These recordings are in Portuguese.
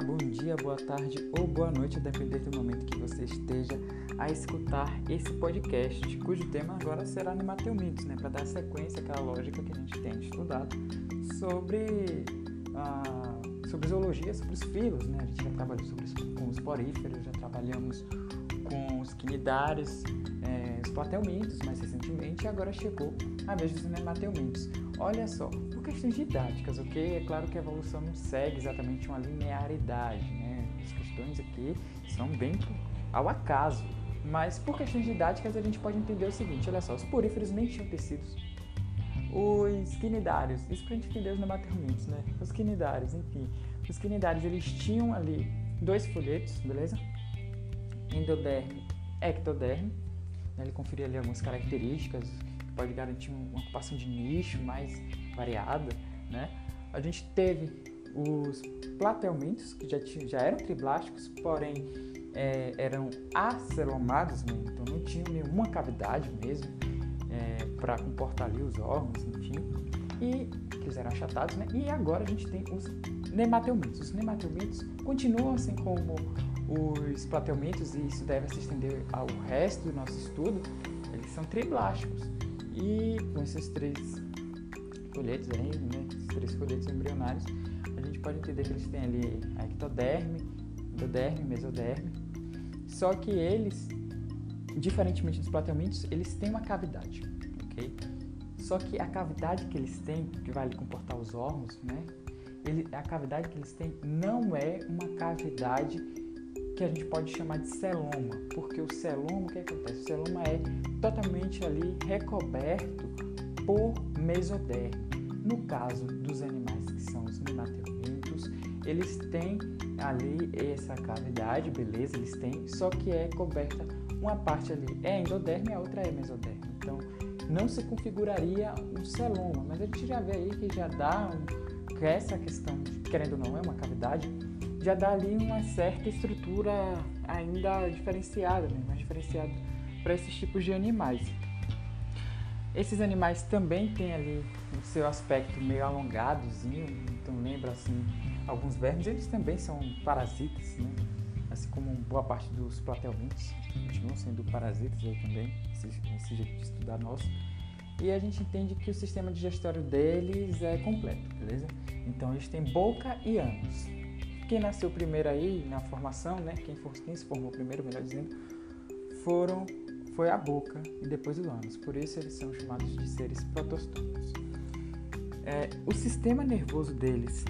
Bom dia, boa tarde ou boa noite, a depender do momento que você esteja a escutar esse podcast, cujo tema agora será nemateumitos, né, para dar sequência àquela lógica que a gente tem estudado sobre, ah, sobre zoologia, sobre os filos, né? A gente já trabalhou sobre os, com os poríferos, já trabalhamos com os quinidários, é, os plateumintos mais recentemente, e agora chegou a vez dos nemateumintos. Olha só, por questões didáticas, ok? É claro que a evolução não segue exatamente uma linearidade, né? As questões aqui são bem ao acaso, mas por questões didáticas a gente pode entender o seguinte, olha só, os poríferos nem tinham tecidos. Os quinidários, isso pra gente entender os nemateumintos, né? Os quinidários, enfim. Os quinidários, eles tinham ali dois folhetos, beleza? Endoderme, ectoderme. Né? Ele conferia ali algumas características pode garantir uma ocupação de nicho mais variada, né? A gente teve os platelmintos, que já, já eram triblásticos, porém é, eram acelomados, né? então não tinham nenhuma cavidade mesmo é, para comportar ali os órgãos, enfim, e que eles eram achatados, né? E agora a gente tem os nemateumintos. Os nemateumintos continuam assim como os platelmintos, e isso deve se estender ao resto do nosso estudo, eles são triblásticos. E com esses três folhetos aí, né, esses três folhetos embrionários, a gente pode entender que eles têm ali a ectoderme, endoderme, mesoderme. Só que eles, diferentemente dos platelmintos, eles têm uma cavidade, ok? Só que a cavidade que eles têm, que vai ali comportar os órgãos, né? Ele, a cavidade que eles têm não é uma cavidade que a gente pode chamar de celoma, porque o celoma, o que acontece? O celoma é totalmente ali recoberto por mesoderme. No caso dos animais que são os nemateumintos, eles têm ali essa cavidade, beleza, eles têm, só que é coberta uma parte ali é endoderme e a outra é mesoderme. Então, não se configuraria um celoma, mas a gente já vê aí que já dá um, que essa questão, querendo ou não, é uma cavidade, já dá ali uma certa estrutura ainda diferenciada, né? mais diferenciada para esses tipos de animais. Esses animais também têm ali o seu aspecto meio alongadozinho, então lembra assim alguns vermes, eles também são parasitas, né? assim como boa parte dos platelmintos continuam sendo parasitas aí também, esse, esse jeito de estudar nosso. E a gente entende que o sistema digestório deles é completo, beleza? Então eles têm boca e ânus. Quem nasceu primeiro aí na formação, né? Quem, for, quem se formou primeiro, melhor dizendo, foram foi a boca e depois o ânus. Por isso eles são chamados de seres protostômicos. É, o sistema nervoso deles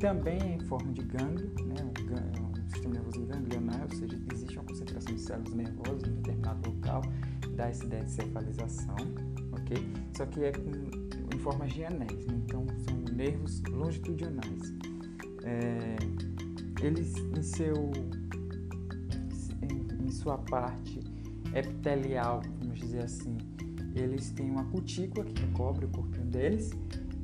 também é em forma de gânglio, né? um, um sistema nervoso ganglionar, ou seja, existe uma concentração de células nervosas em determinado local, dá essa ideia de cefalização, ok? Só que é com, em forma de anéis, né? então são nervos longitudinais é, eles em seu em, em, sua parte epitelial, vamos dizer assim, eles têm uma cutícula que cobre o corpinho deles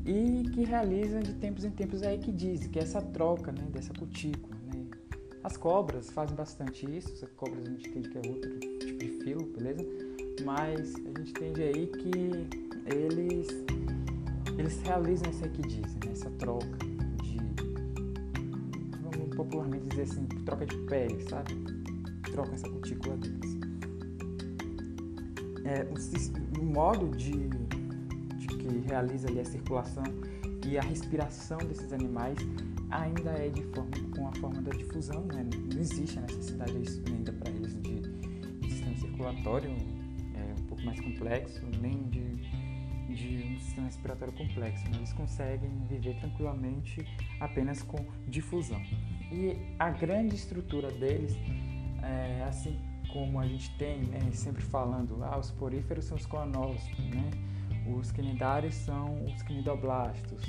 e que realizam de tempos em tempos a equidise, que é essa troca né, dessa cutícula. Né? As cobras fazem bastante isso, as cobras a gente entende que é outro tipo de filo, beleza? Mas a gente entende aí que eles, eles realizam essa equidise, né? essa troca popularmente dizer assim, troca de pele, sabe? Troca essa cutícula deles. É, o, o, modo de, de que realiza ali a circulação e a respiração desses animais ainda é de forma, com a forma da difusão, né? não existe a necessidade ainda para eles de, de sistema circulatório é, um pouco mais complexo, nem de, de um sistema respiratório complexo, mas eles conseguem viver tranquilamente apenas com difusão. E a grande estrutura deles, é, assim como a gente tem, né, sempre falando, ah, os poríferos são os coanócitos, né? os quinidários são os quinidoblastos,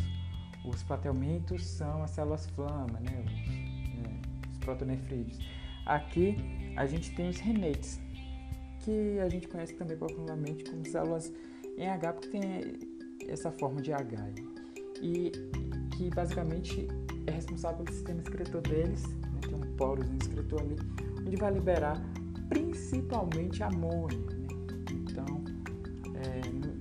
os platelmintos são as células flama, né? os, é, os protonefrídeos. Aqui a gente tem os renetes, que a gente conhece também popularmente como células em H, porque tem essa forma de H. E que basicamente é responsável pelo sistema excretor deles, né, tem um porozinho excretor ali, onde vai liberar principalmente amônia. Né? Então, é, no,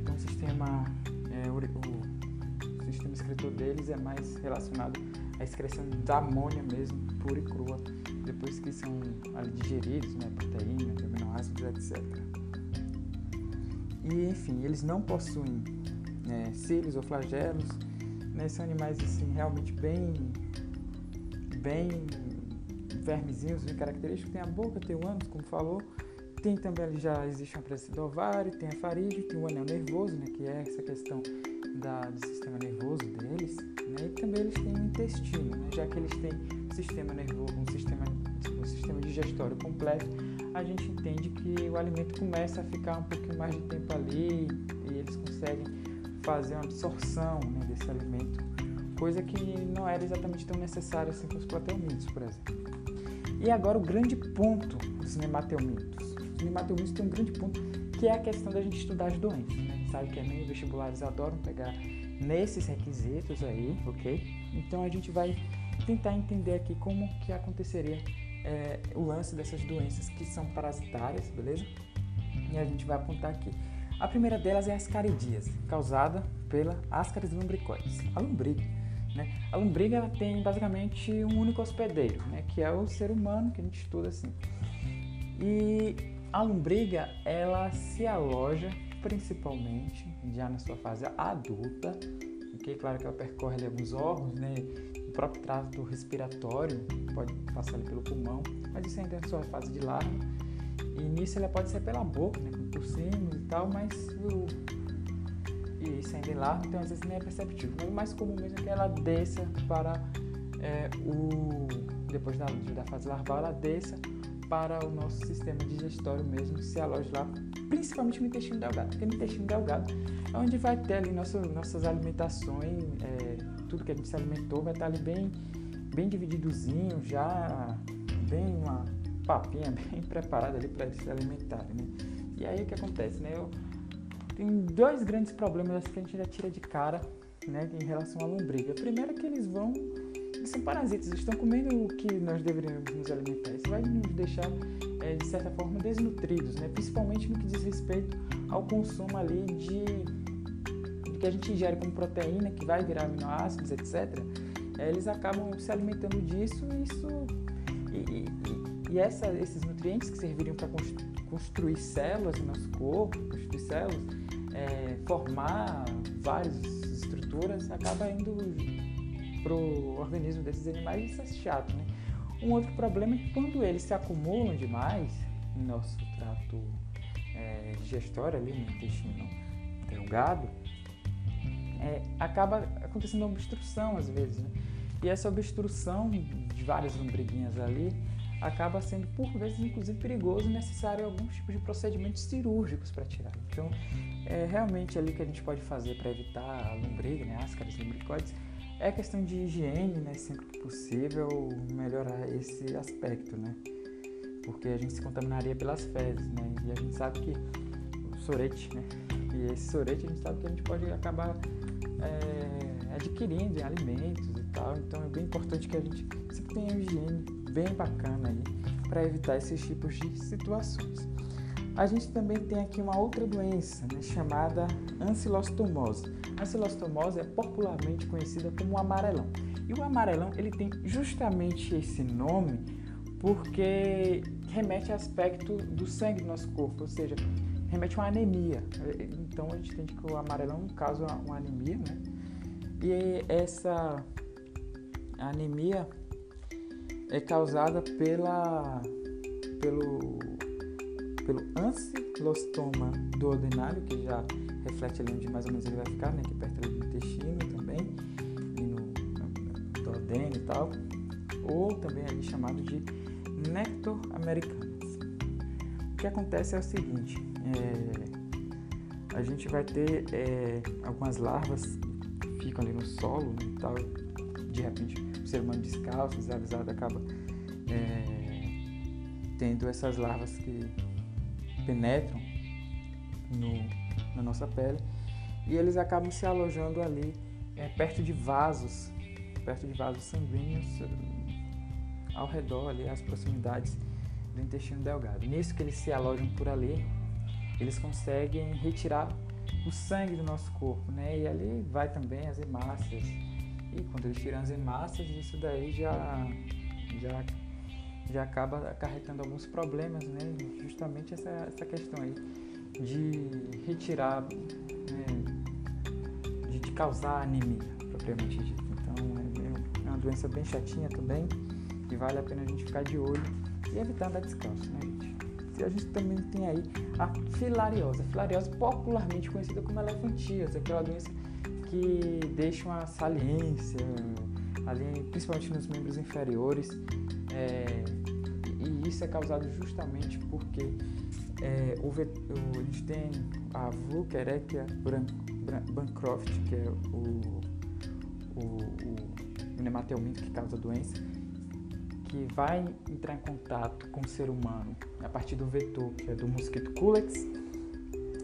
então, o sistema, é, o, o, sistema excretor deles é mais relacionado a excreção da amônia mesmo, pura e crua, depois que são ali, digeridos, né, proteínas, aminoácidos, etc. E enfim, eles não possuem né, cílios ou flagelos, né, são animais assim realmente bem, bem vermezinhos, bem característicos, tem a boca, tem o ânus, como falou, tem também ali já existe uma presença do ovário, tem a faringe, tem o anel nervoso, né, que é essa questão da, do sistema nervoso deles, né, e também eles têm o intestino, né, já que eles têm um sistema nervoso, um sistema, um sistema digestório completo, a gente entende que o alimento começa a ficar um pouquinho mais de tempo ali e eles conseguem fazer uma absorção né, desse alimento, coisa que não era exatamente tão necessária assim com os plateumintos, por exemplo. E agora o grande ponto dos nemateumintos nemateumintos tem um grande ponto, que é a questão da gente estudar as doenças. Né? Sabe que nem vestibulares adoram pegar nesses requisitos aí, ok? Então a gente vai tentar entender aqui como que aconteceria é, o lance dessas doenças que são parasitárias, beleza? E a gente vai apontar aqui. A primeira delas é a ascaridíase, causada pela Ascaris lumbricoides, a lombriga. Né? A lombriga ela tem basicamente um único hospedeiro, né? que é o ser humano, que a gente estuda assim. E a lombriga, ela se aloja principalmente já na sua fase adulta, ok? Claro que ela percorre ali alguns órgãos, né? O próprio trato respiratório pode passar ali pelo pulmão, mas isso ainda é sua fase de larva. Nisso ela pode ser pela boca, né? Cima e tal, mas o... E é larva, então às vezes nem é perceptível. Mas o mais comum mesmo é que ela desça para é, o... Depois da, da fase larval, ela desça para o nosso sistema digestório mesmo se aloja lá, principalmente no intestino delgado, porque no intestino delgado é onde vai ter ali nosso, nossas alimentações, é, tudo que a gente se alimentou vai estar ali bem, bem divididozinho, já bem uma papinha bem preparada ali para se alimentarem, né? E aí o que acontece, né? Eu, tem dois grandes problemas que a gente já tira de cara, né, em relação à lombriga. Primeiro é que eles vão eles são parasitas, eles estão comendo o que nós deveríamos nos alimentar. Isso vai nos deixar, é, de certa forma, desnutridos, né? principalmente no que diz respeito ao consumo ali de, de que a gente ingere como proteína, que vai virar aminoácidos, etc. É, eles acabam se alimentando disso e isso. E, e, e essa, esses nutrientes que serviriam para construir células no nosso corpo, construir células, é, formar várias estruturas, acaba indo para o organismo desses animais, isso é chato, né? Um outro problema é que quando eles se acumulam demais no nosso trato é, digestório, ali no intestino delgado, é, acaba acontecendo uma obstrução às vezes, né? E essa obstrução de várias lombriguinhas ali acaba sendo, por vezes, inclusive perigoso e necessário alguns tipos de procedimentos cirúrgicos para tirar. Então, é realmente ali que a gente pode fazer para evitar a lombriga, né, ascaris lumbricoides, é questão de higiene, né? Sempre que possível melhorar esse aspecto, né? Porque a gente se contaminaria pelas fezes, né? E a gente sabe que o sorete, né? E esse sorete a gente sabe que a gente pode acabar é, adquirindo em alimentos e tal. Então é bem importante que a gente sempre tenha higiene bem bacana aí para evitar esses tipos de situações. A gente também tem aqui uma outra doença né, chamada ancilostomose. A ancilostomose é popularmente conhecida como amarelão. E o amarelão ele tem justamente esse nome porque remete ao aspecto do sangue do nosso corpo, ou seja, remete a uma anemia. Então a gente entende que o amarelão, caso, é uma anemia, né? E essa anemia é causada pela, pelo pelo ancilostoma do ordinário, que já reflete ali onde mais ou menos ele vai ficar, né? Aqui perto ali do intestino também, e no, no duodeno e tal, ou também ali chamado de Nectar americanus. O que acontece é o seguinte, é, a gente vai ter é, algumas larvas que ficam ali no solo né, e tal, de repente o ser humano descalço, desavisado, acaba é, tendo essas larvas que penetram no, na nossa pele e eles acabam se alojando ali é, perto de vasos, perto de vasos sanguíneos eh, ao redor ali, às proximidades do intestino delgado. Nisso que eles se alojam por ali, eles conseguem retirar o sangue do nosso corpo, né? E ali vai também as hemácias e quando eles tiram as hemácias, isso daí já, já, já acaba acarretando alguns problemas, né? Justamente essa, essa questão aí de retirar, né? de, de causar anemia, propriamente dito. Então é, é uma doença bem chatinha também e vale a pena a gente ficar de olho e evitar andar descalço, né, gente? E a gente também tem aí a filariose. A filariose popularmente conhecida como elefantíase, aquela doença que deixa uma saliência ali, principalmente nos membros inferiores. É, e isso é causado justamente porque é, o, o, a gente tem a Vukerechia bancroft, que é o, o, o, o nemateumento que causa a doença, que vai entrar em contato com o ser humano a partir do vetor, que é do mosquito Culex.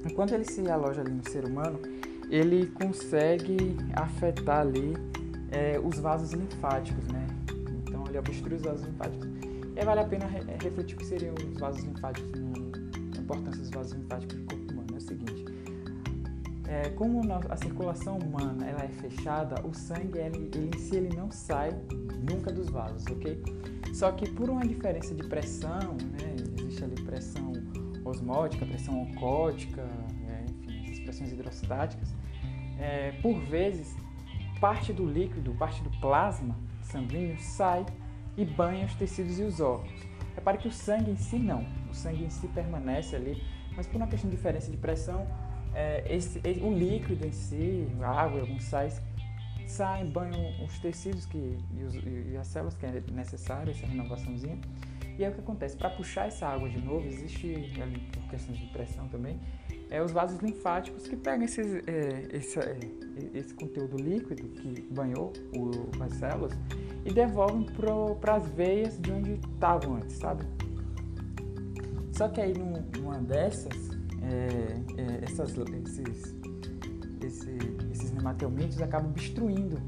Enquanto ele se aloja ali no ser humano, ele consegue afetar ali é, os vasos linfáticos, né? Então ele obstrui os vasos linfáticos. E vale a pena re refletir o que seriam os vasos linfáticos, a importância dos vasos linfáticos no corpo humano. É o seguinte, é, como a circulação humana ela é fechada, o sangue ele, ele em si ele não sai nunca dos vasos, ok? Só que por uma diferença de pressão, né, existe ali pressão osmótica, pressão oncótica, é, enfim, essas pressões hidrostáticas, é, por vezes parte do líquido, parte do plasma sanguíneo sai e banha os tecidos e os órgãos. Repare que o sangue em si não, o sangue em si permanece ali, mas por uma questão de diferença de pressão, é, esse, o líquido em si, a água alguns sais, saem, banham os tecidos que, e, os, e, as células que é necessária, essa renovaçãozinha. E aí o que acontece? Para puxar essa água de novo, existe, por questões de pressão também, é, os vasos linfáticos que pegam esses, é, esse, é, esse conteúdo líquido que banhou o, as células e devolvem para as veias de onde estavam antes, sabe? Só que aí numa dessas, é, é, essas, esses, esse, esses nematelmintos acabam obstruindo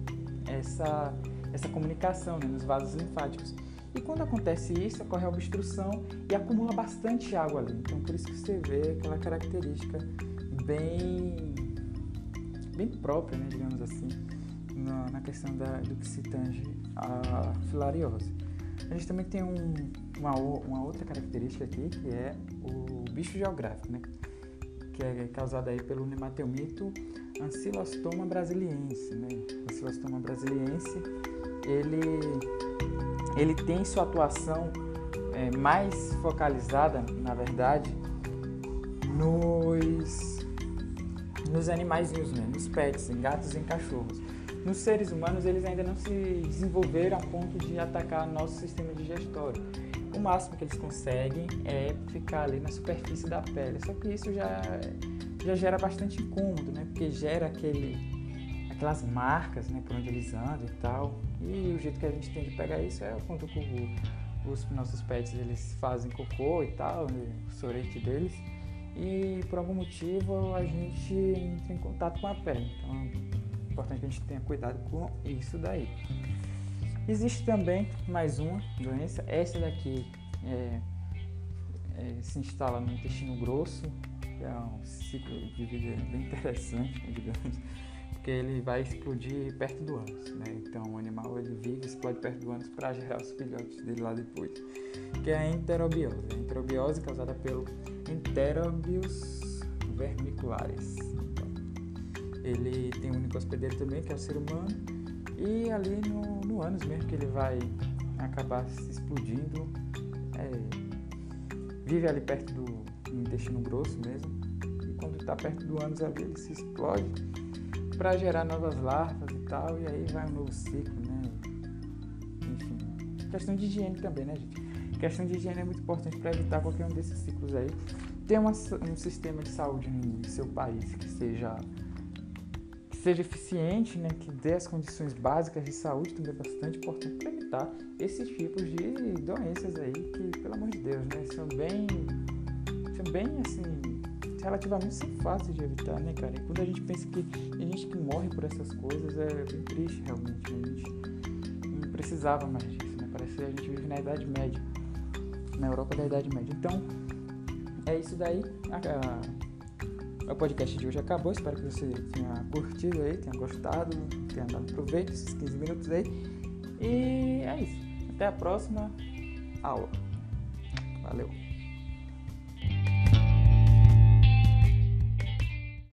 essa, essa comunicação né, nos vasos linfáticos. E quando acontece isso, ocorre a obstrução e acumula bastante água ali. Então, por isso que você vê aquela característica bem, bem própria, né, digamos assim, na, na questão da, do que se tange a filariose. A gente também tem um, uma, uma outra característica aqui, que é o bicho geográfico, né? que é causado aí pelo nematelmito Ancylostoma brasiliense. Né? Ancylostoma brasiliense, ele, ele tem sua atuação é, mais focalizada, na verdade, nos, nos animaizinhos, né? nos pets, em gatos e em cachorros. Nos seres humanos, eles ainda não se desenvolveram a ponto de atacar nosso sistema digestório. O máximo que eles conseguem é ficar ali na superfície da pele. Só que isso já, já gera bastante incômodo, né? Porque gera aquele, aquelas marcas né, por onde eles andam e tal. E o jeito que a gente tem de pegar isso é quando o, os nossos pets eles fazem cocô e tal, né, o sorete deles. E por algum motivo a gente entra em contato com a pele. Então importante que a gente tenha cuidado com isso daí. Existe também mais uma doença, essa daqui é, é, se instala no intestino grosso, que é um ciclo de vida bem interessante, digamos, porque ele vai explodir perto do ânus, né? Então o animal e perto do ânus para gerar os filhotes dele lá depois, que é a enterobiose. A enterobiose causada pelo Enterobius vermiculares. Ele tem um único hospedeiro também, que é o ser humano, e ali no, no ânus mesmo que ele vai acabar se explodindo, é, vive ali perto do intestino grosso mesmo, e quando está perto do ânus ali ele se explode para gerar novas larvas e tal, e aí vai um novo ciclo, né? Enfim, questão de higiene também, né, gente? questão de higiene é muito importante para evitar qualquer um desses ciclos aí. Ter uma, um sistema de saúde no seu país que seja seja eficiente, né, que dê as condições básicas de saúde também é bastante importante para evitar esses tipos de doenças aí que, pelo amor de Deus, né, são bem, são bem assim, relativamente fáceis de evitar, né, cara? E quando a gente pensa que tem gente que morre por essas coisas, é bem triste realmente. Né? A gente não precisava mais disso, né? Parece que a gente vive na Idade Média, na Europa da Idade Média. Então, é isso daí. A, a, o podcast de hoje acabou. Espero que você tenha curtido aí, tenha gostado, tenha dado proveito esses 15 minutos aí. E é isso. Até a próxima aula. Valeu!